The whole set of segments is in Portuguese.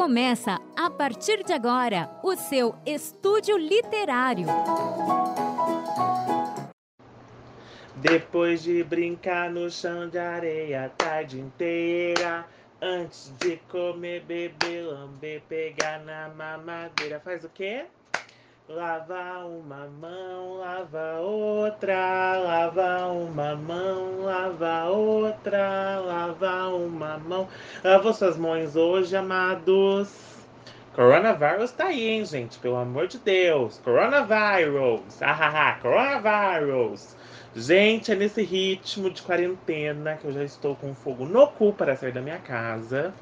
Começa a partir de agora o seu estúdio literário. Depois de brincar no chão de areia a tarde inteira, antes de comer, beber, lamber, pegar na mamadeira, faz o quê? Lava uma mão, lava outra, lava uma mão, lava outra, lava uma mão. Lava suas mãos hoje, amados. Coronavírus tá aí, hein, gente? Pelo amor de Deus. Coronavírus. Ahaha, coronavírus. Gente, é nesse ritmo de quarentena que eu já estou com fogo no cu para sair da minha casa.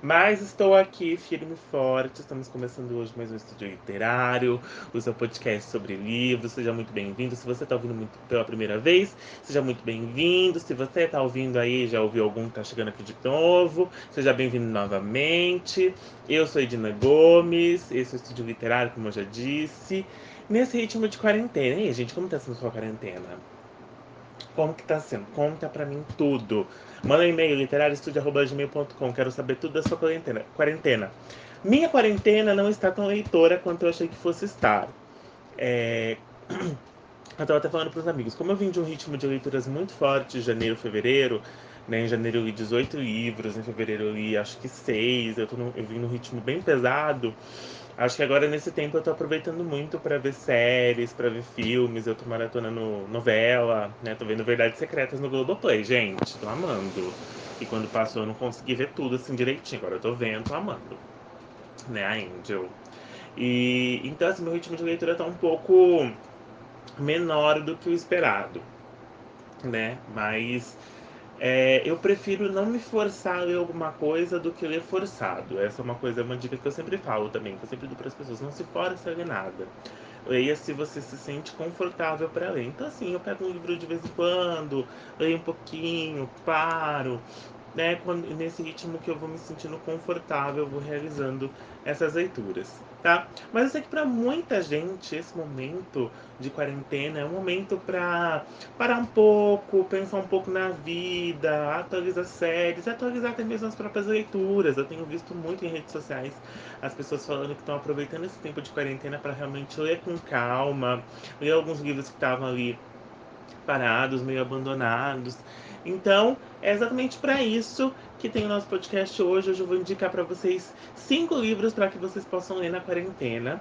Mas estou aqui firme e forte. Estamos começando hoje mais um estúdio literário, o seu podcast sobre livros. Seja muito bem-vindo. Se você está ouvindo muito pela primeira vez, seja muito bem-vindo. Se você está ouvindo aí, já ouviu algum que está chegando aqui de novo, seja bem-vindo novamente. Eu sou Edina Gomes, esse é o estúdio literário, como eu já disse. Nesse ritmo de quarentena. E aí, gente, como está sendo sua quarentena? Como que tá sendo? Conta pra mim tudo. Manda um e-mail, literarioestudio.gmail.com. Quero saber tudo da sua quarentena. quarentena. Minha quarentena não está tão leitora quanto eu achei que fosse estar. É... Eu tava até falando pros amigos. Como eu vim de um ritmo de leituras muito forte, janeiro, fevereiro, né? Em janeiro eu li 18 livros, em fevereiro eu li acho que 6. Eu, no... eu vim num ritmo bem pesado. Acho que agora nesse tempo eu tô aproveitando muito para ver séries, para ver filmes, eu tô maratonando novela, né? Tô vendo Verdades Secretas no Globoplay, gente, tô amando. E quando passou eu não consegui ver tudo assim direitinho, agora eu tô vendo, tô amando. Né, a Angel. E então assim, meu ritmo de leitura tá um pouco menor do que o esperado, né? Mas é, eu prefiro não me forçar a ler alguma coisa do que ler forçado. Essa é uma coisa, uma dica que eu sempre falo também, que eu sempre dou para as pessoas. Não se force a ler nada. Leia se você se sente confortável para ler. Então, assim, eu pego um livro de vez em quando, leio um pouquinho, paro, né? Nesse ritmo que eu vou me sentindo confortável, eu vou realizando essas leituras, tá? Mas eu sei que para muita gente esse momento de quarentena é um momento para parar um pouco, pensar um pouco na vida, atualizar séries, atualizar até mesmo as próprias leituras. Eu tenho visto muito em redes sociais as pessoas falando que estão aproveitando esse tempo de quarentena para realmente ler com calma, ler alguns livros que estavam ali parados, meio abandonados. Então, é exatamente para isso que tem o nosso podcast hoje. Hoje eu vou indicar para vocês cinco livros para que vocês possam ler na quarentena.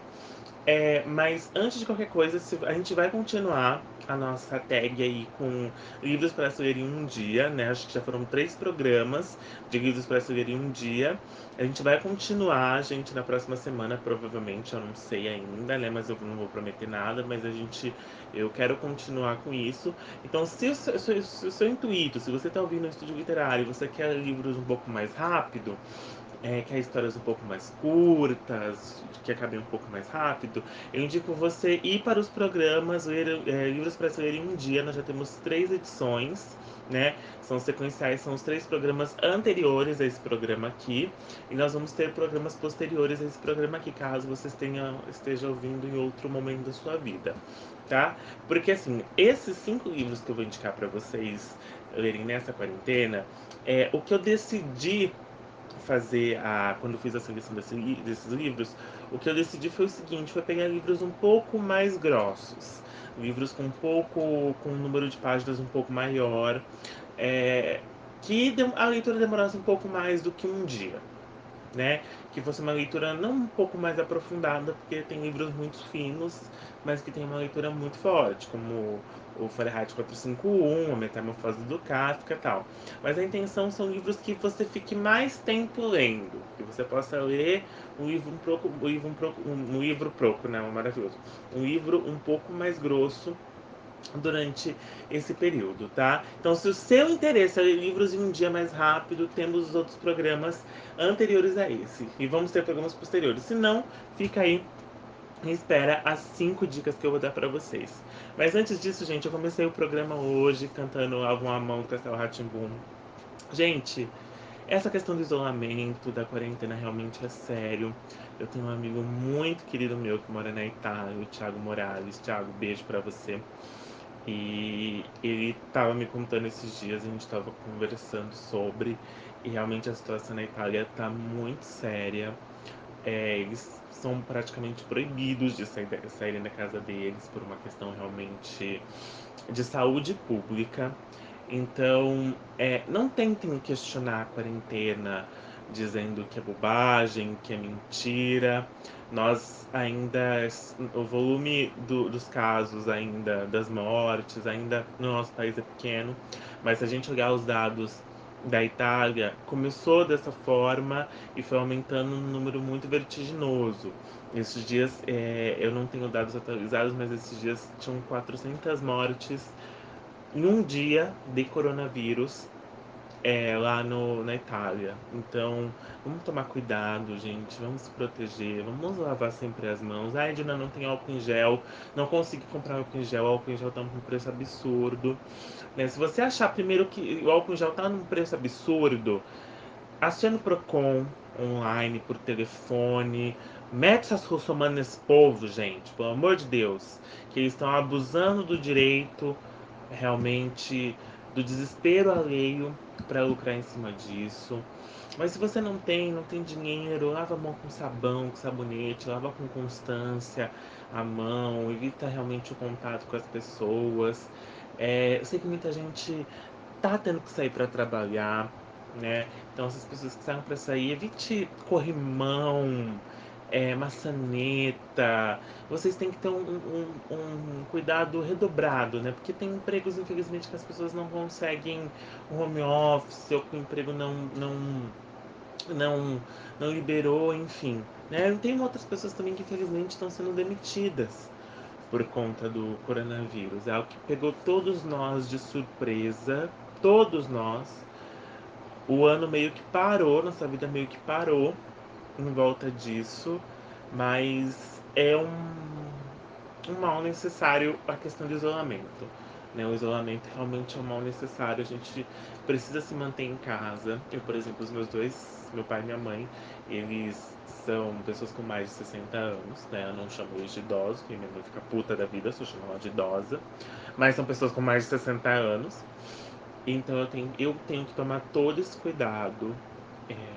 É, mas antes de qualquer coisa, a gente vai continuar a nossa tag aí com livros para ler em um dia, né? Acho que já foram três programas de livros para ler em um dia. A gente vai continuar, gente, na próxima semana, provavelmente, eu não sei ainda, né? Mas eu não vou prometer nada, mas a gente, eu quero continuar com isso. Então, se o seu, se o seu intuito, se você está ouvindo o estúdio literário, você quer livros um pouco mais rápido, é, quer histórias um pouco mais curtas, que acabem um pouco mais rápido, eu indico você ir para os programas ler, é, Livros para Ler em um Dia. Nós já temos três edições, né? São sequenciais, são os três programas anteriores a esse programa aqui. E nós vamos ter programas posteriores a esse programa aqui, caso vocês tenham, estejam ouvindo em outro momento da sua vida, tá? Porque, assim, esses cinco livros que eu vou indicar para vocês lerem nessa quarentena, é o que eu decidi fazer a quando fiz a seleção desse, desses livros, o que eu decidi foi o seguinte, foi pegar livros um pouco mais grossos, livros com um pouco com um número de páginas um pouco maior, é, que a leitura demorasse um pouco mais do que um dia, né? Que fosse uma leitura não um pouco mais aprofundada, porque tem livros muito finos, mas que tem uma leitura muito forte, como o Fahrenheit 451, a Metamorfose do Kafka e tal. Mas a intenção são livros que você fique mais tempo lendo, que você possa ler um livro um pouco, um livro um, pouco, um livro pouco, né, maravilhoso, um livro um pouco mais grosso durante esse período, tá? Então, se o seu interesse é ler livros em um dia mais rápido, temos os outros programas anteriores a esse. E vamos ter programas posteriores. Se não, fica aí espera as cinco dicas que eu vou dar para vocês. Mas antes disso, gente, eu comecei o programa hoje cantando Álbum à Mão do Castelo Ratimbum. Gente, essa questão do isolamento, da quarentena realmente é sério. Eu tenho um amigo muito querido meu que mora na Itália, o Thiago Morales. Thiago, beijo para você. E ele estava me contando esses dias, a gente estava conversando sobre. E realmente a situação na Itália está muito séria. É, eles são praticamente proibidos de saírem da casa deles por uma questão realmente de saúde pública. Então, é, não tentem questionar a quarentena dizendo que é bobagem, que é mentira. Nós ainda, o volume do, dos casos ainda, das mortes, ainda no nosso país é pequeno, mas se a gente olhar os dados da Itália, começou dessa forma e foi aumentando um número muito vertiginoso. Esses dias, é, eu não tenho dados atualizados, mas esses dias tinham 400 mortes em um dia de coronavírus é, lá no, na Itália. Então, vamos tomar cuidado, gente. Vamos se proteger. Vamos lavar sempre as mãos. Ai, Dina, não tem álcool em gel. Não consegui comprar álcool em gel. O álcool em gel tá num preço absurdo. Né? Se você achar primeiro que o álcool em gel tá num preço absurdo, acione o Procon online, por telefone. Mete essas russomano nesse povo, gente. Pelo amor de Deus. Que eles estão abusando do direito, realmente, do desespero alheio para lucrar em cima disso. Mas se você não tem, não tem dinheiro, lava a mão com sabão, com sabonete, lava com constância a mão, evita realmente o contato com as pessoas. É, eu sei que muita gente tá tendo que sair para trabalhar, né? Então essas pessoas que saem para sair, evite corrimão, é, maçaneta. Vocês têm que ter um, um, um, cuidado redobrado, né? Porque tem empregos, infelizmente, que as pessoas não conseguem home office ou que o emprego não, não, não, não liberou, enfim. Né? Tem outras pessoas também que, infelizmente, estão sendo demitidas por conta do coronavírus. É algo que pegou todos nós de surpresa, todos nós. O ano meio que parou, nossa vida meio que parou em volta disso, mas é um, um mal necessário a questão do isolamento. Né? O isolamento realmente é um mal necessário, a gente precisa se manter em casa. Eu, por exemplo, os meus dois, meu pai e minha mãe, eles são pessoas com mais de 60 anos, né? Eu não chamo eles de idosos, porque minha mãe fica puta da vida se eu chamar ela de idosa. Mas são pessoas com mais de 60 anos. Então eu tenho, eu tenho que tomar todo esse cuidado. É,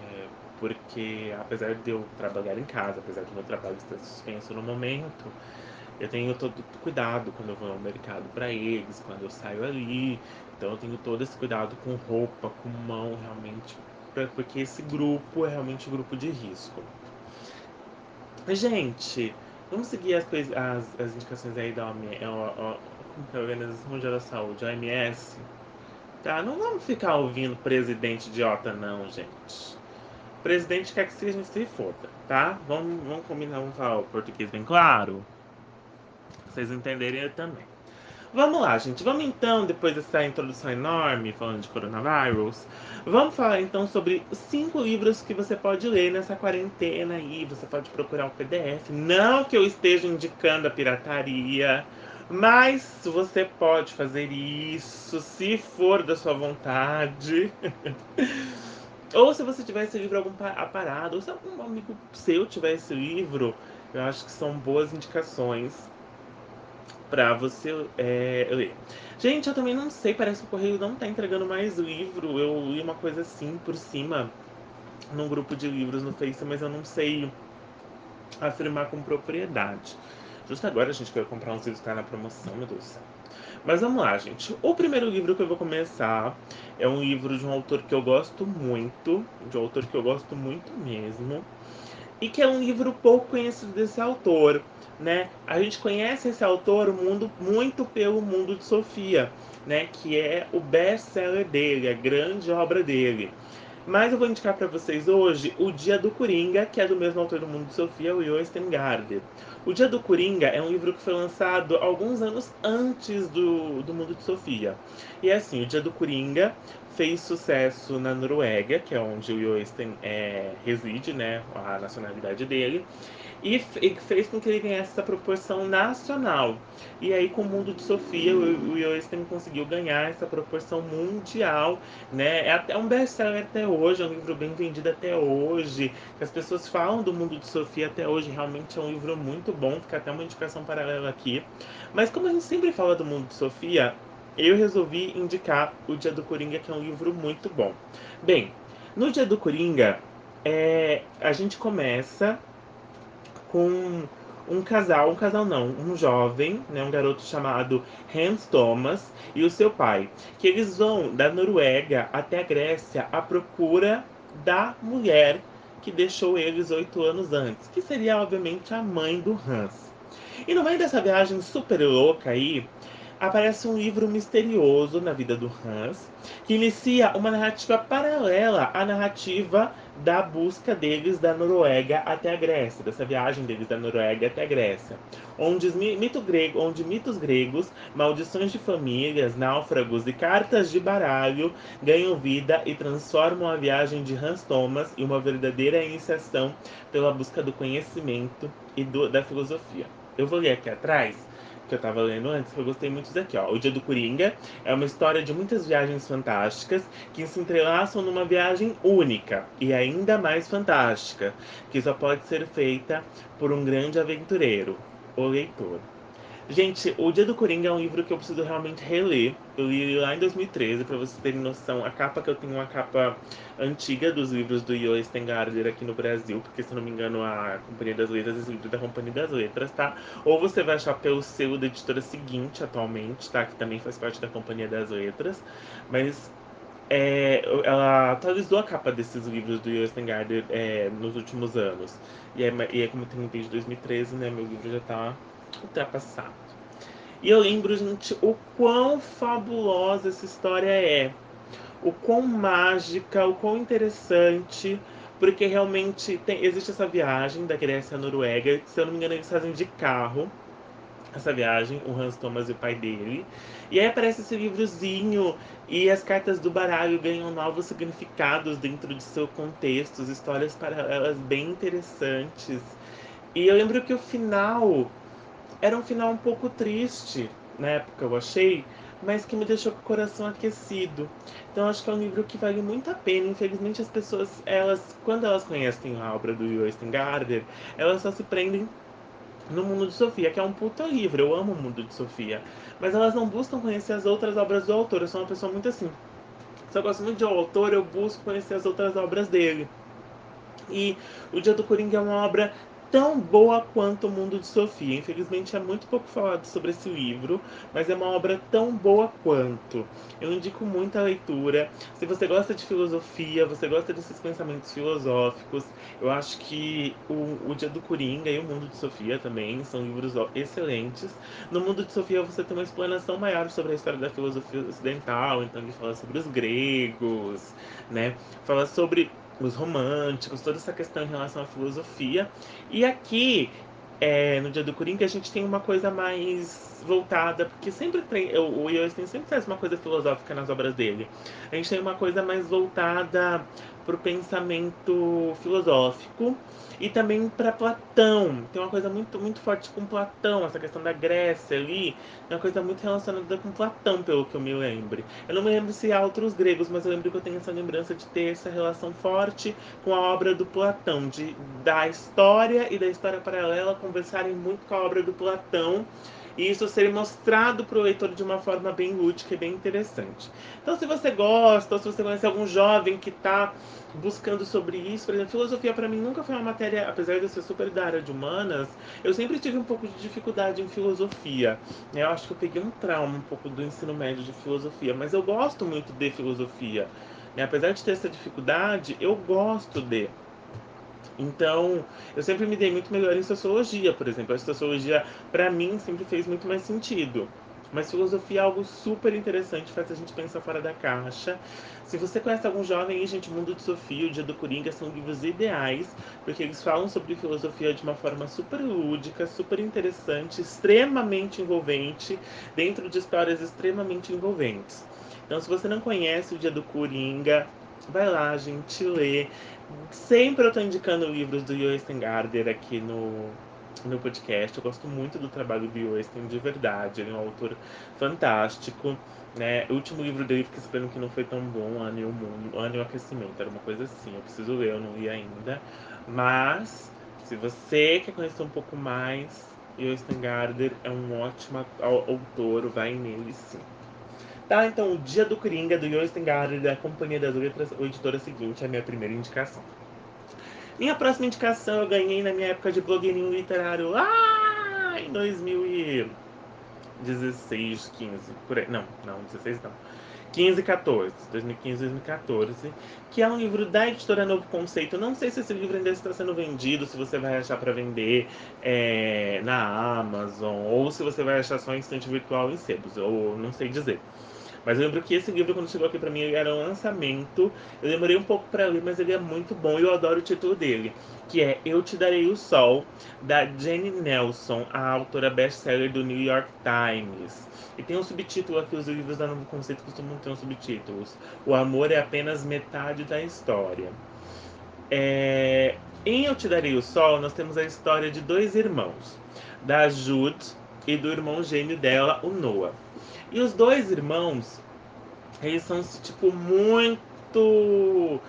porque apesar de eu trabalhar em casa, apesar do meu trabalho estar suspenso no momento, eu tenho todo cuidado quando eu vou ao mercado para eles, quando eu saio ali. Então eu tenho todo esse cuidado com roupa, com mão, realmente, pra, porque esse grupo é realmente um grupo de risco. Gente, vamos seguir as, as, as indicações aí da é a Organização Mundial da Saúde, OMS. Tá? Não vamos ficar ouvindo presidente idiota, não, gente presidente quer que seja se foda, tá? Vamos, vamos combinar, vamos falar o português bem claro. Vocês entenderem também. Vamos lá, gente. Vamos então, depois dessa introdução enorme falando de coronavírus, vamos falar então sobre cinco livros que você pode ler nessa quarentena aí. Você pode procurar um PDF. Não que eu esteja indicando a pirataria, mas você pode fazer isso se for da sua vontade. Ou se você tiver esse livro algum aparado, ou se algum amigo seu tiver esse livro, eu acho que são boas indicações para você é, ler. Gente, eu também não sei, parece que o Correio não tá entregando mais livro. Eu li uma coisa assim por cima num grupo de livros no Face, mas eu não sei afirmar com propriedade. Justo agora a gente quer comprar uns livros que tá na promoção, meu Deus do céu. Mas vamos lá, gente. O primeiro livro que eu vou começar é um livro de um autor que eu gosto muito, de um autor que eu gosto muito mesmo, e que é um livro pouco conhecido desse autor, né? A gente conhece esse autor mundo, muito pelo Mundo de Sofia, né? Que é o best-seller dele, a grande obra dele. Mas eu vou indicar para vocês hoje O Dia do Coringa, que é do mesmo autor do Mundo de Sofia, o Garde. O Dia do Coringa é um livro que foi lançado alguns anos antes do, do Mundo de Sofia. E é assim, O Dia do Coringa fez sucesso na Noruega, que é onde o Jostein é, reside, né, a nacionalidade dele e fez com que ele ganhasse essa proporção nacional. E aí, com o Mundo de Sofia, o Yosten conseguiu ganhar essa proporção mundial, né? É até um best-seller até hoje, é um livro bem vendido até hoje. As pessoas falam do Mundo de Sofia até hoje, realmente é um livro muito bom, fica até uma indicação paralela aqui. Mas como a gente sempre fala do Mundo de Sofia, eu resolvi indicar O Dia do Coringa, que é um livro muito bom. Bem, No dia do Coringa, é, a gente começa com um casal, um casal não, um jovem, né, um garoto chamado Hans Thomas e o seu pai, que eles vão da Noruega até a Grécia à procura da mulher que deixou eles oito anos antes, que seria obviamente a mãe do Hans. E no meio dessa viagem super louca aí, aparece um livro misterioso na vida do Hans, que inicia uma narrativa paralela à narrativa da busca deles da Noruega até a Grécia, dessa viagem deles da Noruega até a Grécia, onde, mito grego, onde mitos gregos, maldições de famílias, náufragos e cartas de baralho ganham vida e transformam a viagem de Hans Thomas em uma verdadeira iniciação pela busca do conhecimento e do, da filosofia. Eu vou ler aqui atrás que eu tava lendo antes, eu gostei muito daqui, ó. O Dia do Coringa é uma história de muitas viagens fantásticas que se entrelaçam numa viagem única e ainda mais fantástica, que só pode ser feita por um grande aventureiro, o leitor. Gente, O Dia do Coringa é um livro que eu preciso realmente reler. Eu li lá em 2013, para vocês terem noção. A capa que eu tenho é uma capa antiga dos livros do Yo Stengarder aqui no Brasil, porque se não me engano a Companhia das Letras, esse livro é da Companhia das Letras, tá? Ou você vai achar pelo selo da editora seguinte atualmente, tá? Que também faz parte da Companhia das Letras. Mas é, ela atualizou a capa desses livros do Yo Stengarder é, nos últimos anos. E é, e é como tem desde 2013, né? Meu livro já tá ultrapassado. E eu lembro, gente, o quão fabulosa essa história é. O quão mágica, o quão interessante, porque realmente tem, existe essa viagem da Grécia à Noruega, se eu não me engano, eles fazem de carro essa viagem, o Hans Thomas e o pai dele. E aí aparece esse livrozinho e as cartas do baralho ganham novos significados dentro de seu contexto, histórias paralelas bem interessantes. E eu lembro que o final era um final um pouco triste, na época eu achei, mas que me deixou com o coração aquecido. Então acho que é um livro que vale muito a pena. Infelizmente as pessoas, elas, quando elas conhecem a obra do Joyce Gardner, elas só se prendem no Mundo de Sofia, que é um puta livro. Eu amo o Mundo de Sofia. Mas elas não buscam conhecer as outras obras do autor. Eu sou uma pessoa muito assim. Se eu gosto muito de um autor, eu busco conhecer as outras obras dele. E O Dia do Coringa é uma obra tão boa quanto O Mundo de Sofia. Infelizmente é muito pouco falado sobre esse livro, mas é uma obra tão boa quanto. Eu indico muita leitura. Se você gosta de filosofia, você gosta desses pensamentos filosóficos, eu acho que o, o Dia do Coringa e O Mundo de Sofia também são livros excelentes. No Mundo de Sofia você tem uma explanação maior sobre a história da filosofia ocidental, então ele fala sobre os gregos, né? Fala sobre os românticos, toda essa questão em relação à filosofia. E aqui, é, no Dia do Coringa, a gente tem uma coisa mais voltada, porque sempre tem, o, Yosten sempre traz uma coisa filosófica nas obras dele. A gente tem uma coisa mais voltada para o pensamento filosófico e também para Platão. Tem uma coisa muito, muito forte com Platão, essa questão da Grécia ali, é uma coisa muito relacionada com Platão, pelo que eu me lembre. Eu não me lembro se há outros gregos, mas eu lembro que eu tenho essa lembrança de ter essa relação forte com a obra do Platão, de da história e da história paralela conversarem muito com a obra do Platão e isso ser mostrado para o leitor de uma forma bem lúdica e bem interessante. Então, se você gosta, ou se você conhece algum jovem que está buscando sobre isso, por exemplo, filosofia para mim nunca foi uma matéria, apesar de eu ser super da área de humanas, eu sempre tive um pouco de dificuldade em filosofia. Eu acho que eu peguei um trauma um pouco do ensino médio de filosofia, mas eu gosto muito de filosofia. Apesar de ter essa dificuldade, eu gosto de. Então, eu sempre me dei muito melhor em sociologia, por exemplo. A sociologia, para mim, sempre fez muito mais sentido. Mas filosofia é algo super interessante, faz a gente pensar fora da caixa. Se você conhece algum jovem aí, gente, Mundo de Sofia, O Dia do Coringa são livros ideais, porque eles falam sobre filosofia de uma forma super lúdica, super interessante, extremamente envolvente, dentro de histórias extremamente envolventes. Então, se você não conhece O Dia do Coringa, vai lá, gente, lê. Sempre eu tô indicando livros do Joyce Gardner aqui no, no podcast. Eu gosto muito do trabalho do Joyce, de verdade. Ele é um autor fantástico. Né? O último livro dele, fiquei sabendo que não foi tão bom, Ano e o Mundo, Ano e o Aquecimento, era uma coisa assim. Eu preciso ler, eu não li ainda. Mas, se você quer conhecer um pouco mais, Joyce Gardner é um ótimo autor, vai nele sim. Tá, então, O Dia do Coringa, do Yosten Gardner, da Companhia das Letras, o editora seguinte, é a minha primeira indicação. Minha próxima indicação eu ganhei na minha época de blogueirinho literário lá em 2016, 15, por aí. Não, não, 16 não. 15 14, 2015 2014, que é um livro da editora Novo Conceito. Não sei se esse livro ainda está sendo vendido, se você vai achar para vender é, na Amazon, ou se você vai achar só em instante virtual em sebos, ou não sei dizer. Mas eu lembro que esse livro, quando chegou aqui para mim, era um lançamento. Eu demorei um pouco para ler, mas ele é muito bom e eu adoro o título dele, que é Eu Te Darei o Sol, da Jenny Nelson, a autora best-seller do New York Times. E tem um subtítulo aqui, os livros da Novo Conceito costumam ter uns subtítulos. O amor é apenas metade da história. É... Em Eu Te Darei o Sol, nós temos a história de dois irmãos, da Jude e do irmão gêmeo dela, o Noah. E os dois irmãos, eles são, tipo, muito.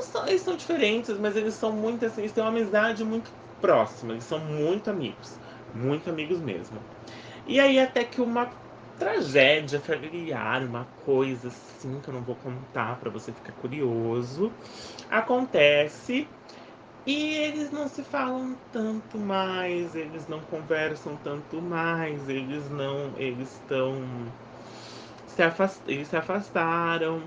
São, eles são diferentes, mas eles são muito assim, eles têm uma amizade muito próxima, eles são muito amigos. Muito amigos mesmo. E aí até que uma tragédia familiar, uma coisa assim que eu não vou contar para você ficar curioso, acontece e eles não se falam tanto mais, eles não conversam tanto mais, eles não, eles estão se afast, eles se afastaram.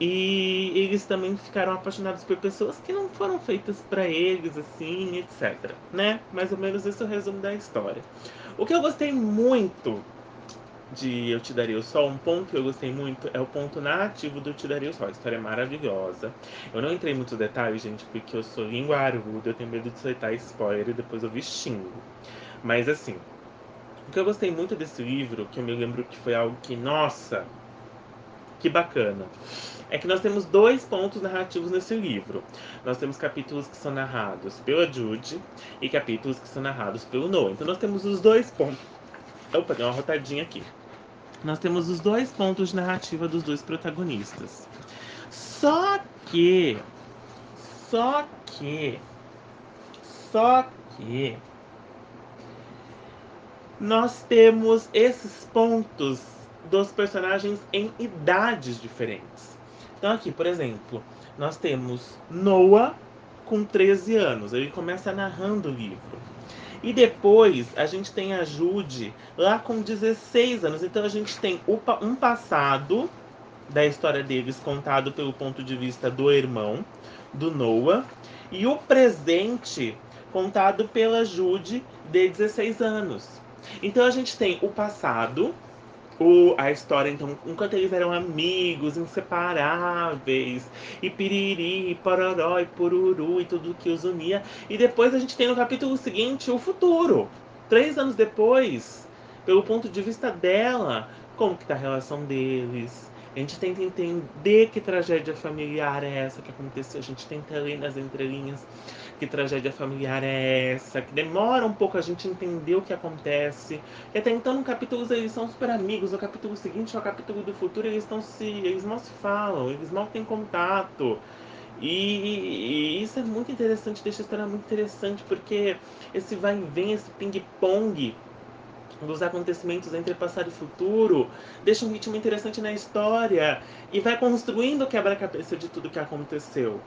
E eles também ficaram apaixonados por pessoas que não foram feitas para eles, assim, etc. Né? Mais ou menos esse é o resumo da história. O que eu gostei muito de Eu Te Daria o Sol, um ponto que eu gostei muito é o ponto narrativo do Eu Te Daria o Sol. A história é maravilhosa. Eu não entrei em muitos detalhes, gente, porque eu sou linguarudo, eu tenho medo de soltar spoiler e depois eu vi xingo. Mas assim, o que eu gostei muito desse livro, que eu me lembro que foi algo que, nossa, que bacana, é que nós temos dois pontos narrativos nesse livro. Nós temos capítulos que são narrados pela Jude e capítulos que são narrados pelo Noah. Então nós temos os dois pontos. Opa, deu uma rotadinha aqui. Nós temos os dois pontos de narrativa dos dois protagonistas. Só que. Só que. Só que nós temos esses pontos dos personagens em idades diferentes. Então, aqui, por exemplo, nós temos Noah com 13 anos, ele começa narrando o livro. E depois a gente tem a Jude lá com 16 anos. Então a gente tem um passado da história deles contado pelo ponto de vista do irmão, do Noah, e o presente contado pela Jude de 16 anos. Então a gente tem o passado, o, a história, então, enquanto eles eram amigos, inseparáveis, e piriri, e pororó, e pururu, e tudo que os unia. E depois a gente tem no capítulo seguinte o futuro. Três anos depois, pelo ponto de vista dela, como que tá a relação deles. A gente tenta entender que tragédia familiar é essa que aconteceu. A gente tenta ler nas entrelinhas que tragédia familiar é essa, que demora um pouco a gente entender o que acontece. E até então, no capítulo eles são super amigos, no capítulo seguinte, o capítulo do futuro, eles estão se. eles mal se falam, eles mal têm contato. E, e, isso é muito interessante, deixa a história muito interessante, porque esse vai e vem, esse ping-pong dos acontecimentos entre passado e futuro deixa um ritmo interessante na história e vai construindo o quebra-cabeça de tudo que aconteceu.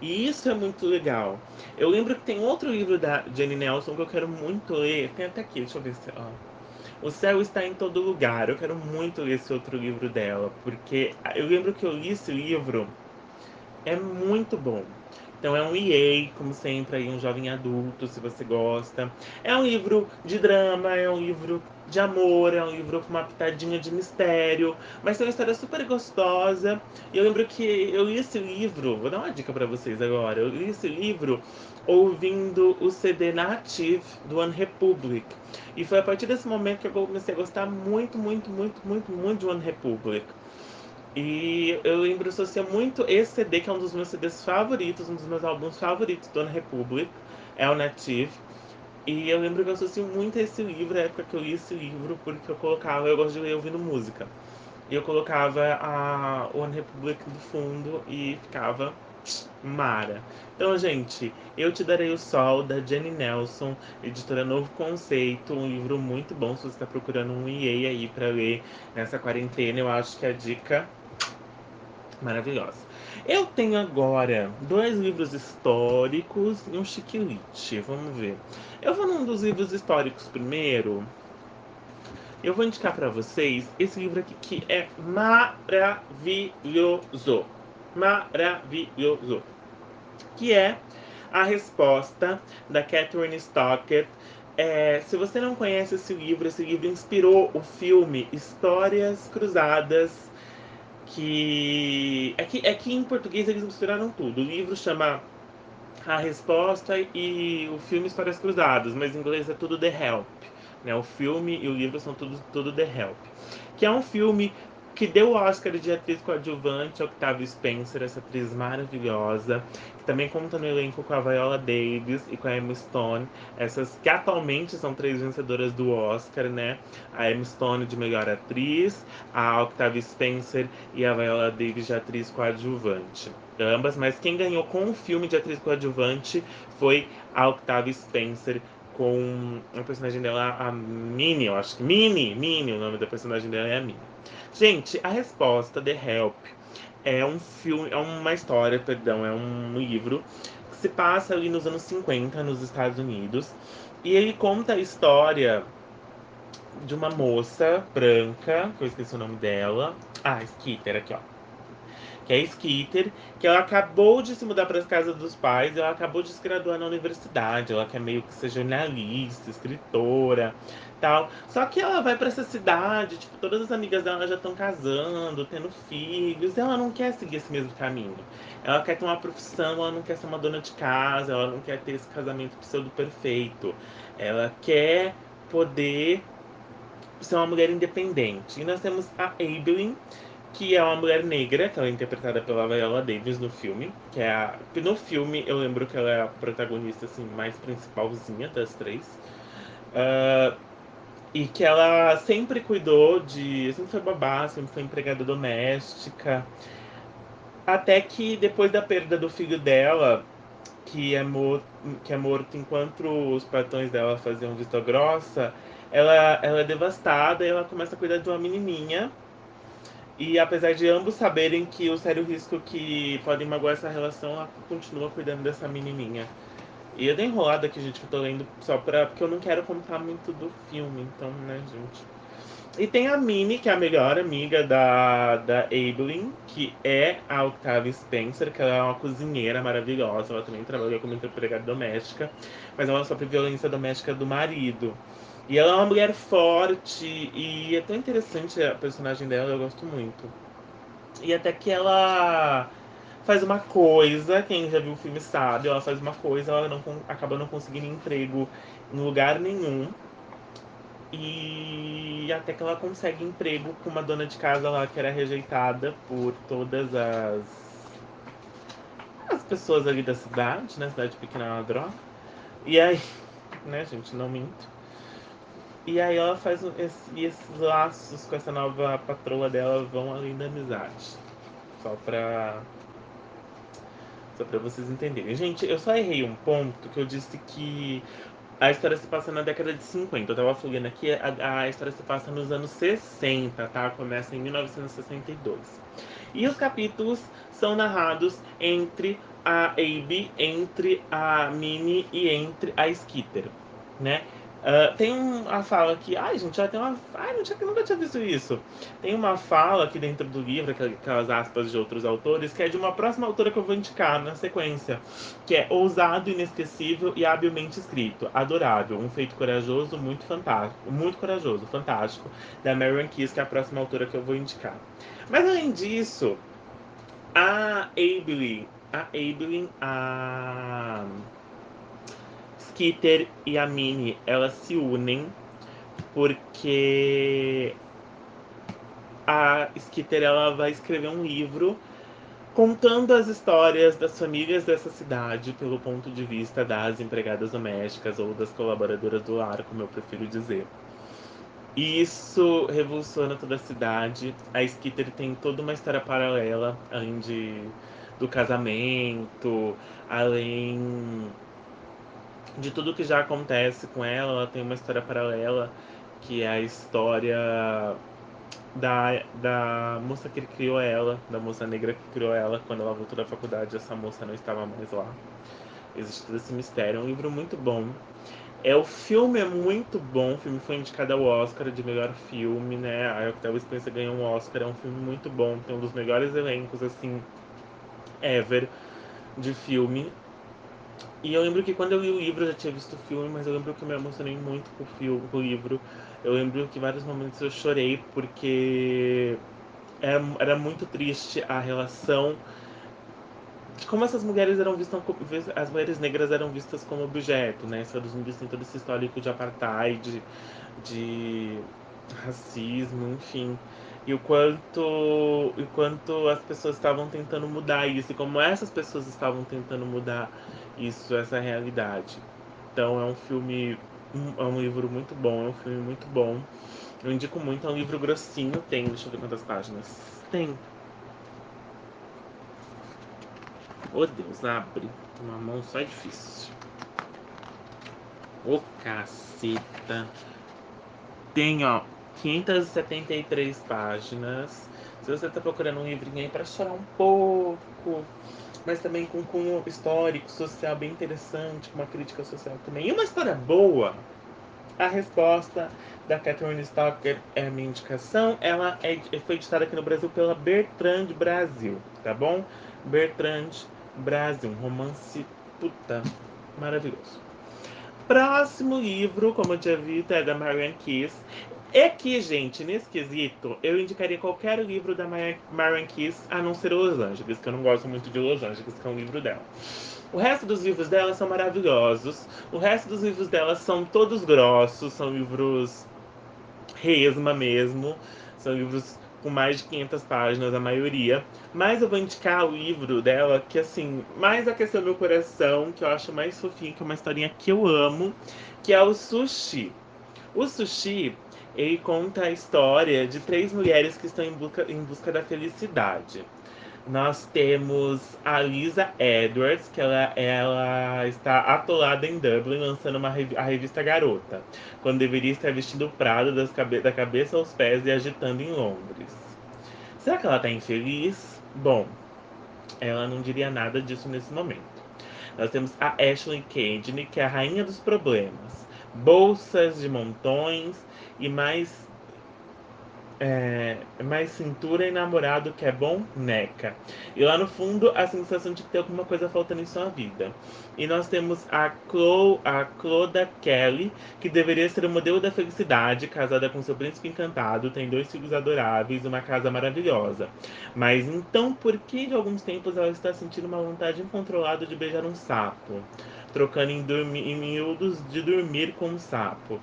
E isso é muito legal. Eu lembro que tem outro livro da Jenny Nelson que eu quero muito ler. Tem até aqui, deixa eu ver se. Ó. O Céu Está em Todo Lugar. Eu quero muito ler esse outro livro dela. Porque eu lembro que eu li esse livro. É muito bom. Então é um EA, como sempre, aí um jovem adulto, se você gosta. É um livro de drama, é um livro de amor, é um livro com uma pitadinha de mistério, mas tem uma história super gostosa. E eu lembro que eu li esse livro, vou dar uma dica para vocês agora. Eu li esse livro ouvindo o CD Native do One Republic. E foi a partir desse momento que eu comecei a gostar muito, muito, muito, muito, muito de One Republic. E eu lembro, associa muito esse CD, que é um dos meus CDs favoritos, um dos meus álbuns favoritos do One Republic, é o Native. E eu lembro que eu associo muito esse livro, a época que eu li esse livro, porque eu colocava, eu gosto de ler ouvindo música. E eu colocava a One Republic do fundo e ficava Mara. Então, gente, Eu Te Darei o Sol, da Jenny Nelson, editora Novo Conceito, um livro muito bom se você está procurando um EA aí para ler nessa quarentena. Eu acho que a dica maravilhosa. Eu tenho agora dois livros históricos e um chiquilite. Vamos ver. Eu vou num dos livros históricos primeiro. Eu vou indicar para vocês esse livro aqui que é maravilhoso. Maravilhoso. Que é a resposta da Catherine Stockett. É, se você não conhece esse livro, esse livro inspirou o filme Histórias Cruzadas que é que, é que em português eles misturaram tudo. O livro chama A Resposta e o filme Histórias Cruzadas, mas em inglês é tudo The Help. Né? O filme e o livro são tudo, tudo The Help. Que é um filme que deu o Oscar de atriz coadjuvante Octavia Spencer, essa atriz maravilhosa, que também conta no elenco com a Viola Davis e com a Emma Stone, essas que atualmente são três vencedoras do Oscar, né? A Emma Stone de melhor atriz, a Octavia Spencer e a Viola Davis de atriz coadjuvante. Ambas, mas quem ganhou com o filme de atriz coadjuvante foi a Octavia Spencer com a personagem dela, a Minnie, eu acho que Minnie, Minnie, o nome da personagem dela é a Minnie. Gente, a resposta, The Help, é um filme, é uma história, perdão, é um livro que se passa ali nos anos 50 nos Estados Unidos. E ele conta a história de uma moça branca, que eu esqueci o nome dela. Ah, Skitter, aqui ó que é Skitter, que ela acabou de se mudar para as casas dos pais, ela acabou de se graduar na universidade, ela quer meio que ser jornalista, escritora, tal. Só que ela vai para essa cidade, tipo, todas as amigas dela já estão casando, tendo filhos, ela não quer seguir esse mesmo caminho. Ela quer ter uma profissão, ela não quer ser uma dona de casa, ela não quer ter esse casamento pseudo perfeito. Ela quer poder ser uma mulher independente. E nós temos a Abeline, que é uma mulher negra, que ela é interpretada pela Viola Davis no filme, que é a... no filme eu lembro que ela é a protagonista assim mais principalzinha das três. Uh, e que ela sempre cuidou de, sempre foi babá, sempre foi empregada doméstica. Até que depois da perda do filho dela, que é, morto, que é morto enquanto os patrões dela faziam vista grossa, ela, ela é devastada e ela começa a cuidar de uma menininha e apesar de ambos saberem que o sério risco que podem magoar essa relação, ela continua cuidando dessa menininha. E eu dei enrolada aqui, gente, que eu tô lendo só pra. Porque eu não quero contar muito do filme, então, né, gente. E tem a Minnie, que é a melhor amiga da, da Abeline, que é a Octavia Spencer, que ela é uma cozinheira maravilhosa. Ela também trabalha como empregada doméstica, mas ela sofre violência doméstica do marido. E ela é uma mulher forte e é tão interessante a personagem dela, eu gosto muito. E até que ela faz uma coisa, quem já viu o filme sabe, ela faz uma coisa, ela não, acaba não conseguindo emprego em lugar nenhum. E até que ela consegue emprego com uma dona de casa lá que era rejeitada por todas as, as pessoas ali da cidade, né? Cidade pequena é uma droga. E aí, né, gente, não minto. E aí ela faz esse, e esses laços com essa nova patroa dela vão além da amizade. Só pra. Só pra vocês entenderem. Gente, eu só errei um ponto que eu disse que a história se passa na década de 50. Eu tava falando aqui, a, a história se passa nos anos 60, tá? Começa em 1962. E os capítulos são narrados entre a Abe, entre a Minnie e entre a Skitter, né? Uh, tem uma fala que, ai gente, já tem uma. Ai, não tinha, nunca tinha visto isso. Tem uma fala aqui dentro do livro, aquelas aspas de outros autores, que é de uma próxima autora que eu vou indicar na sequência, que é ousado, inesquecível e habilmente escrito. Adorável, um feito corajoso, muito fantástico. Muito corajoso, fantástico, da Marion Kiss, que é a próxima autora que eu vou indicar. Mas além disso, a Abilene, a Abilene, a. Skitter e a Minnie, elas se unem porque a Skitter ela vai escrever um livro contando as histórias das famílias dessa cidade pelo ponto de vista das empregadas domésticas ou das colaboradoras do lar, como eu prefiro dizer. E isso revoluciona toda a cidade. A Skitter tem toda uma história paralela, além de do casamento, além de tudo que já acontece com ela, ela tem uma história paralela que é a história da, da moça que criou ela, da moça negra que criou ela quando ela voltou da faculdade, essa moça não estava mais lá. Existe todo esse mistério, é um livro muito bom. É, o filme é muito bom, o filme foi indicado ao Oscar de melhor filme, né? A Octavia Spencer ganhou um Oscar, é um filme muito bom, tem um dos melhores elencos, assim, ever de filme. E eu lembro que quando eu li o livro eu já tinha visto o filme, mas eu lembro que eu me emocionei muito com o, filme, com o livro. Eu lembro que em vários momentos eu chorei porque era, era muito triste a relação de como essas mulheres eram vistas as mulheres negras eram vistas como objeto, né? Estados Unidos tem todo esse histórico de apartheid, de racismo, enfim e o quanto, o quanto as pessoas estavam tentando mudar isso e como essas pessoas estavam tentando mudar isso, essa realidade. Então é um filme, é um livro muito bom, é um filme muito bom. Eu indico muito, é um livro grossinho, tem, deixa eu ver quantas páginas. Tem. Oh Deus, abre. Uma mão só é difícil. Ô oh, caceta. Tem, ó, 573 páginas. Se você está procurando um livrinho aí para chorar um pouco, mas também com um cunho histórico, social bem interessante, com uma crítica social também. E uma história boa. A resposta da Catherine Stocker é a minha indicação. Ela é, foi editada aqui no Brasil pela Bertrand Brasil, tá bom? Bertrand Brasil, um romance puta maravilhoso. Próximo livro, como eu tinha visto, é da Marianne Kiss. É que, gente, nesse quesito, eu indicaria qualquer livro da Marian Kiss, a não ser Los Angeles, que eu não gosto muito de Los Angeles, que é um livro dela. O resto dos livros dela são maravilhosos. O resto dos livros dela são todos grossos, são livros resma mesmo. São livros com mais de 500 páginas, a maioria. Mas eu vou indicar o livro dela, que assim, mais aqueceu meu coração, que eu acho mais fofinho, que é uma historinha que eu amo, que é o Sushi. O Sushi ele conta a história de três mulheres que estão em busca, em busca da felicidade. Nós temos a Lisa Edwards, que ela, ela está atolada em Dublin, lançando uma, a revista Garota, quando deveria estar vestindo Prado das da cabeça aos pés e agitando em Londres. Será que ela está infeliz? Bom, ela não diria nada disso nesse momento. Nós temos a Ashley Cade, que é a rainha dos problemas. Bolsas de montões, e mais é, mais cintura e namorado que é bom, neca. E lá no fundo, a sensação de ter alguma coisa faltando em sua vida. E nós temos a, Chloe, a Cloda Kelly, que deveria ser o modelo da felicidade, casada com seu príncipe encantado, tem dois filhos adoráveis uma casa maravilhosa. Mas então, por que de alguns tempos ela está sentindo uma vontade incontrolada de beijar um sapo? Trocando em, em miúdos de dormir com um sapo.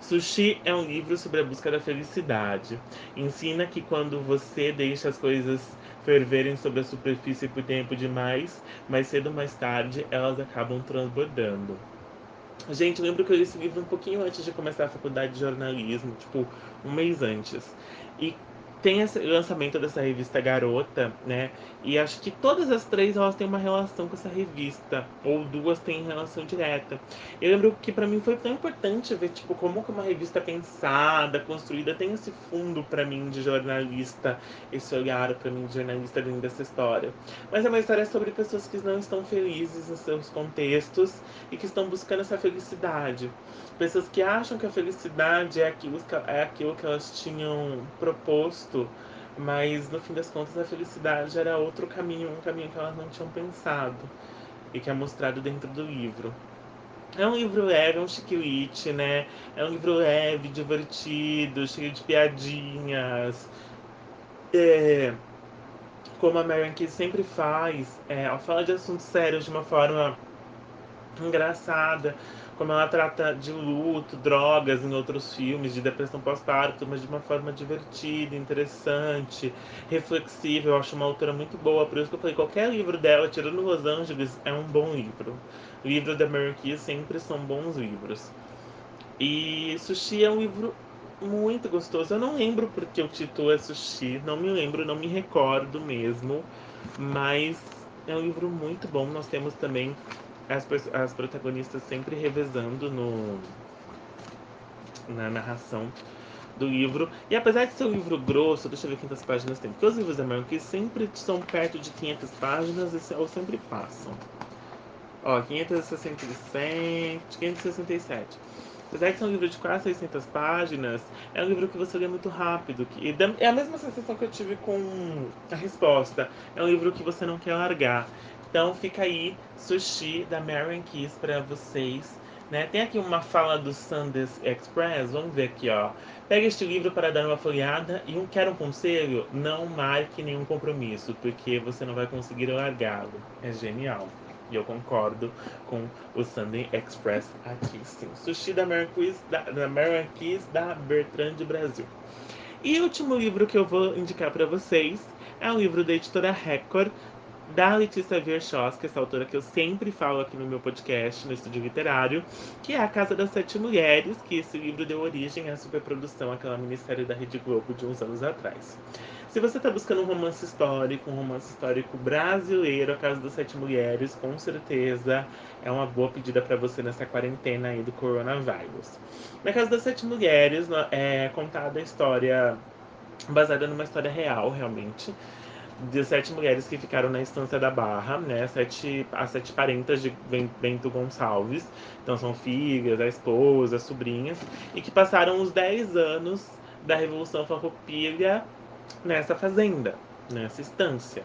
Sushi é um livro sobre a busca da felicidade. Ensina que quando você deixa as coisas ferverem sobre a superfície por tempo demais, mais cedo ou mais tarde elas acabam transbordando. Gente, lembro que eu li esse livro um pouquinho antes de começar a faculdade de jornalismo, tipo, um mês antes. E tem esse lançamento dessa revista Garota, né? E acho que todas as três elas têm uma relação com essa revista, ou duas têm relação direta. Eu lembro que para mim foi tão importante ver tipo como que uma revista pensada, construída tem esse fundo para mim de jornalista, esse olhar para mim de jornalista dentro dessa história. Mas é uma história sobre pessoas que não estão felizes nos seus contextos e que estão buscando essa felicidade. Pessoas que acham que a felicidade é aquilo que, é aquilo que elas tinham proposto mas no fim das contas a felicidade era outro caminho, um caminho que elas não tinham pensado e que é mostrado dentro do livro. É um livro leve, é um chiquilite, né? É um livro leve, divertido, cheio de piadinhas. É, como a Marian Key sempre faz, é, ela fala de assuntos sérios de uma forma engraçada, como ela trata de luto, drogas em outros filmes, de depressão pós-parto, mas de uma forma divertida, interessante, reflexiva. Eu acho uma autora muito boa, por isso que eu falei, qualquer livro dela, tirando Los Angeles, é um bom livro. Livros da Mary Kay sempre são bons livros. E Sushi é um livro muito gostoso. Eu não lembro porque o título é Sushi, não me lembro, não me recordo mesmo, mas É um livro muito bom. Nós temos também as, as protagonistas sempre revezando no, na narração do livro. E apesar de ser um livro grosso, deixa eu ver quantas páginas tem. Porque os livros da Marion sempre são perto de 500 páginas ou sempre passam. Ó, 567, 567. Apesar de ser um livro de quase 600 páginas, é um livro que você lê muito rápido. Que, é a mesma sensação que eu tive com a resposta. É um livro que você não quer largar. Então fica aí Sushi da Marion Kiss para vocês. Né? Tem aqui uma fala do Sanders Express, vamos ver aqui, ó. Pega este livro para dar uma folhada e um quer um conselho, não marque nenhum compromisso, porque você não vai conseguir largá-lo. É genial. E eu concordo com o Sunday Express aqui, sim. Sushi da Marquis, da, da Marquis da Bertrand Brasil. E o último livro que eu vou indicar para vocês é um livro da editora Record, da Letícia Verchowski, essa autora que eu sempre falo aqui no meu podcast, no Estúdio Literário, que é A Casa das Sete Mulheres, que esse livro deu origem à superprodução, aquela minissérie da Rede Globo de uns anos atrás. Se você está buscando um romance histórico, um romance histórico brasileiro, A Casa das Sete Mulheres, com certeza é uma boa pedida para você nessa quarentena aí do coronavírus. Na Casa das Sete Mulheres é contada a história baseada numa história real, realmente, de sete mulheres que ficaram na estância da Barra, né? Sete, as sete parentas de Bento Gonçalves. Então são filhas, a esposa, as sobrinhas, e que passaram os dez anos da Revolução Farroupilha nessa fazenda, nessa estância.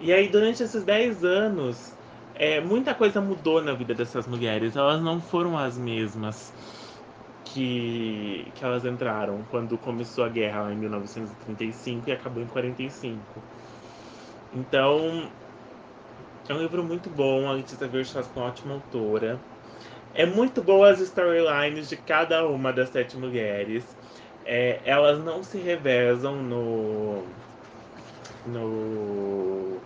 E aí, durante esses 10 anos, é, muita coisa mudou na vida dessas mulheres. Elas não foram as mesmas que, que elas entraram quando começou a guerra em 1935 e acabou em 45. Então, é um livro muito bom. A Letícia Virchow é uma ótima autora. É muito boa as storylines de cada uma das sete mulheres é, elas não se revezam no, no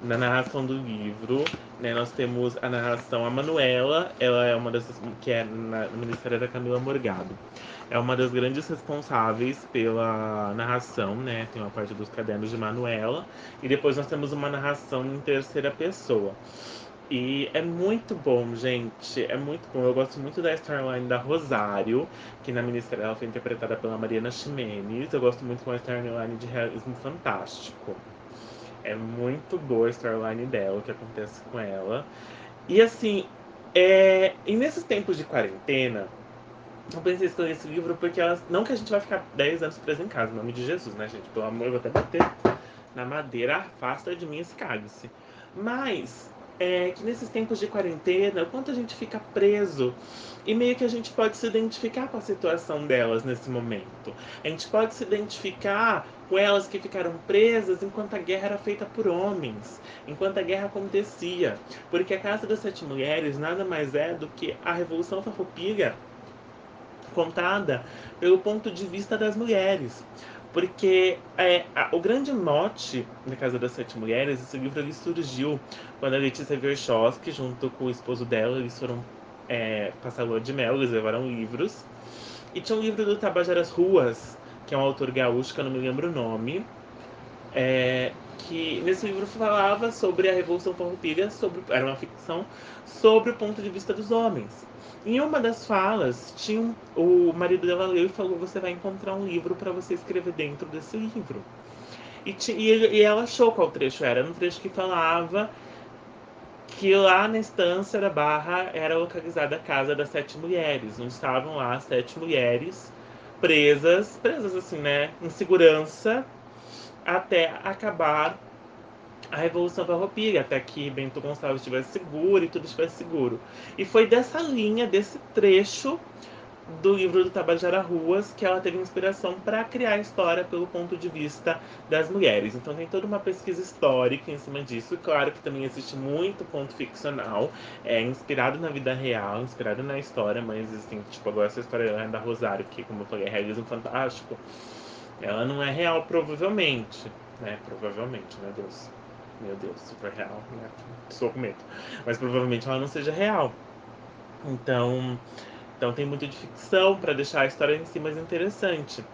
na narração do livro, né, nós temos a narração a Manuela, ela é uma dessas que é na, no Ministério da Camila Morgado. É uma das grandes responsáveis pela narração, né? Tem uma parte dos cadernos de Manuela e depois nós temos uma narração em terceira pessoa. E é muito bom, gente. É muito bom. Eu gosto muito da storyline da Rosário, que na minissérie ela foi interpretada pela Mariana Ximenes. Eu gosto muito com a storyline de Realismo Fantástico. É muito boa a storyline dela, o que acontece com ela. E assim, é... e nesses tempos de quarentena, eu pensei em escolher esse livro porque elas. Não que a gente vai ficar 10 anos preso em casa, em nome de Jesus, né, gente? Pelo amor, eu vou até bater na madeira, afasta de mim esse cálice. Mas é, que nesses tempos de quarentena, o quanto a gente fica preso e meio que a gente pode se identificar com a situação delas nesse momento. A gente pode se identificar com elas que ficaram presas enquanto a guerra era feita por homens, enquanto a guerra acontecia. Porque a Casa das Sete Mulheres nada mais é do que a Revolução Farroupilha contada pelo ponto de vista das mulheres. Porque é, a, o grande mote da Casa das Sete Mulheres, esse livro ele surgiu quando a Letícia Verchowski, junto com o esposo dela, eles foram é, passar lua de mel, eles levaram livros. E tinha um livro do Tabajaras Ruas, que é um autor gaúcho, que eu não me lembro o nome, é, que nesse livro falava sobre a Revolução Farroupilha, sobre, era uma ficção, sobre o ponto de vista dos homens. Em uma das falas, tinha um, o marido dela leu e falou: Você vai encontrar um livro para você escrever dentro desse livro. E, e, e, ela achou qual trecho era. Era um trecho que falava que lá na estância da Barra era localizada a casa das sete mulheres. Não estavam lá as sete mulheres presas, presas assim, né? Em segurança até acabar a Revolução Farroupilha, até que Bento Gonçalves estivesse seguro e tudo estivesse seguro. E foi dessa linha, desse trecho do livro do Tabajara Ruas que ela teve inspiração para criar a história pelo ponto de vista das mulheres. Então tem toda uma pesquisa histórica em cima disso. E claro que também existe muito ponto ficcional, é inspirado na vida real, inspirado na história, mas assim, tipo, agora essa história da Rosário, que como eu falei, é realismo fantástico. Ela não é real, provavelmente. Né? Provavelmente, meu Deus meu Deus, super real, né? Estou com medo. Mas provavelmente ela não seja real. Então, então tem muito de ficção para deixar a história em si mais interessante.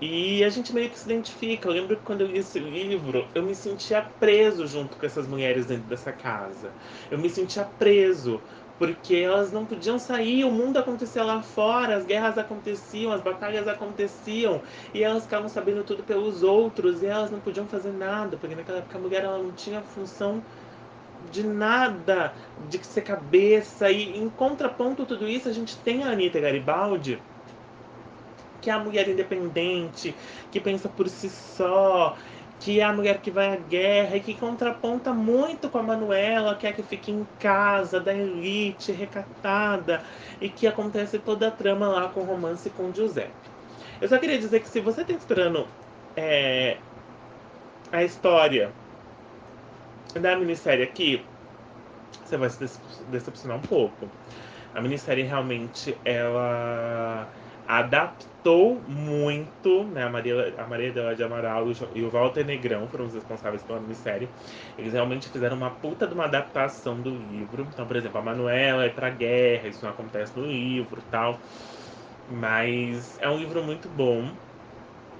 E a gente meio que se identifica. Eu lembro que quando eu li esse livro, eu me sentia preso junto com essas mulheres dentro dessa casa. Eu me sentia preso, porque elas não podiam sair, o mundo acontecia lá fora, as guerras aconteciam, as batalhas aconteciam, e elas ficavam sabendo tudo pelos outros, e elas não podiam fazer nada, porque naquela época a mulher ela não tinha função de nada, de ser cabeça, e em contraponto a tudo isso, a gente tem a Anitta Garibaldi, que é a mulher independente, que pensa por si só, que é a mulher que vai à guerra e que contraponta muito com a Manuela, que é a que fica em casa, da elite, recatada, e que acontece toda a trama lá com o romance com Giuseppe. Eu só queria dizer que se você está esperando é, a história da minissérie aqui, você vai se decepcionar um pouco. A minissérie realmente ela adaptou muito, né? A Maria, a Maria de Amaral e o Walter Negrão foram os responsáveis pela minissérie. Eles realmente fizeram uma puta de uma adaptação do livro. Então, por exemplo, a Manuela é pra guerra, isso não acontece no livro tal. Mas é um livro muito bom,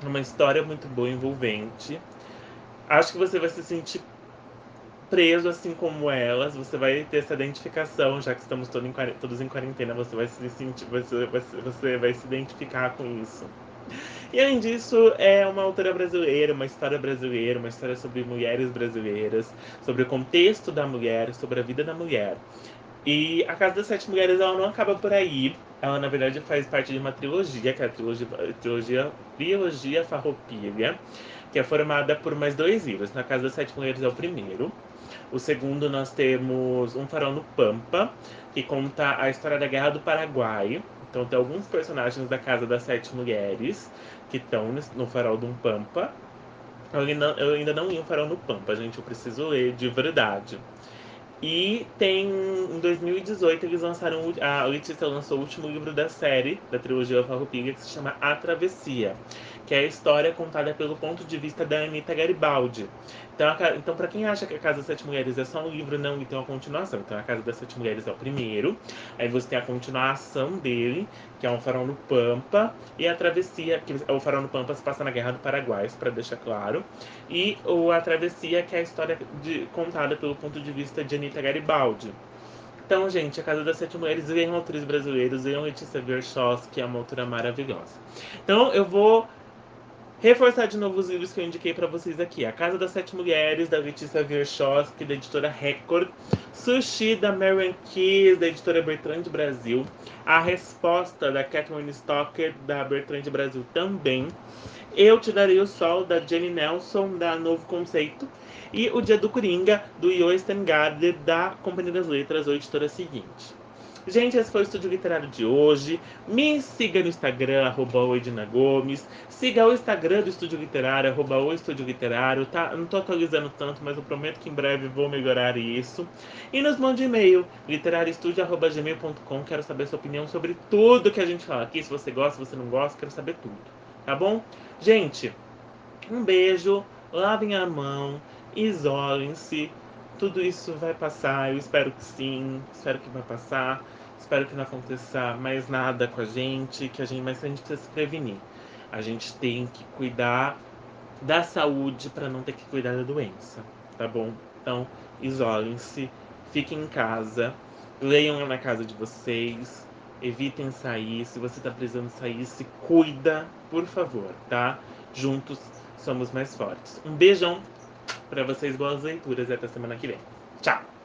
uma história muito boa, envolvente. Acho que você vai se sentir preso assim como elas, você vai ter essa identificação, já que estamos todos em, todos em quarentena, você vai se sentir, você, você vai se identificar com isso. E além disso, é uma autora brasileira, uma história brasileira, uma história sobre mulheres brasileiras, sobre o contexto da mulher, sobre a vida da mulher. E a Casa das Sete Mulheres ela não acaba por aí. Ela, na verdade, faz parte de uma trilogia, que é a trilogia, trilogia, trilogia Farroupilha, que é formada por mais dois livros. Na Casa das Sete Mulheres é o primeiro. O segundo, nós temos Um Farol no Pampa, que conta a história da Guerra do Paraguai. Então, tem alguns personagens da Casa das Sete Mulheres que estão no Farol do Pampa. Eu ainda, eu ainda não li um Farol no Pampa, gente. Eu preciso ler de verdade. E tem em 2018 eles lançaram a Letícia lançou o último livro da série da trilogia Farroupilha que se chama A Travessia, que é a história contada pelo ponto de vista da Anita Garibaldi. Então, então para quem acha que a Casa das Sete Mulheres é só um livro, não, e tem uma continuação. Então, a Casa das Sete Mulheres é o primeiro. Aí você tem a continuação dele, que é um farol no Pampa, e a travessia, que o farol no Pampa se passa na Guerra do Paraguai, para deixar claro. E o, a travessia, que é a história de, contada pelo ponto de vista de Anita Garibaldi. Então, gente, a Casa das Sete Mulheres, leiam autores brasileiros, leiam Letícia Verchos, que é uma autora maravilhosa. Então, eu vou reforçar de novo os livros que eu indiquei para vocês aqui. A Casa das Sete Mulheres, da Letícia Virchoski, da editora Record. Sushi, da Marian Keys, da editora Bertrand Brasil. A Resposta, da Catherine Stocker, da Bertrand Brasil também. Eu Te Darei o Sol, da Jenny Nelson, da Novo Conceito. E O Dia do Coringa, do Yo Stengard, da Companhia das Letras, ou editora seguinte. Gente, esse foi o Estúdio Literário de hoje. Me siga no Instagram, arroba Gomes. Siga o Instagram do Estúdio Literário, arroba o Estúdio Literário. Tá? Não tô atualizando tanto, mas eu prometo que em breve vou melhorar isso. E nos mande e-mail, literarioestudio.gmail.com. Quero saber sua opinião sobre tudo que a gente fala aqui. Se você gosta, se você não gosta, quero saber tudo. Tá bom? Gente, um beijo. Lavem a mão. Isolem-se tudo isso vai passar, eu espero que sim, espero que vai passar. Espero que não aconteça mais nada com a gente, que a gente, mas a gente precisa se prevenir. A gente tem que cuidar da saúde para não ter que cuidar da doença, tá bom? Então, isolem-se, fiquem em casa, leiam na casa de vocês, evitem sair. Se você tá precisando sair, se cuida, por favor, tá? Juntos somos mais fortes. Um beijão para vocês, boas leituras e até semana que vem. Tchau!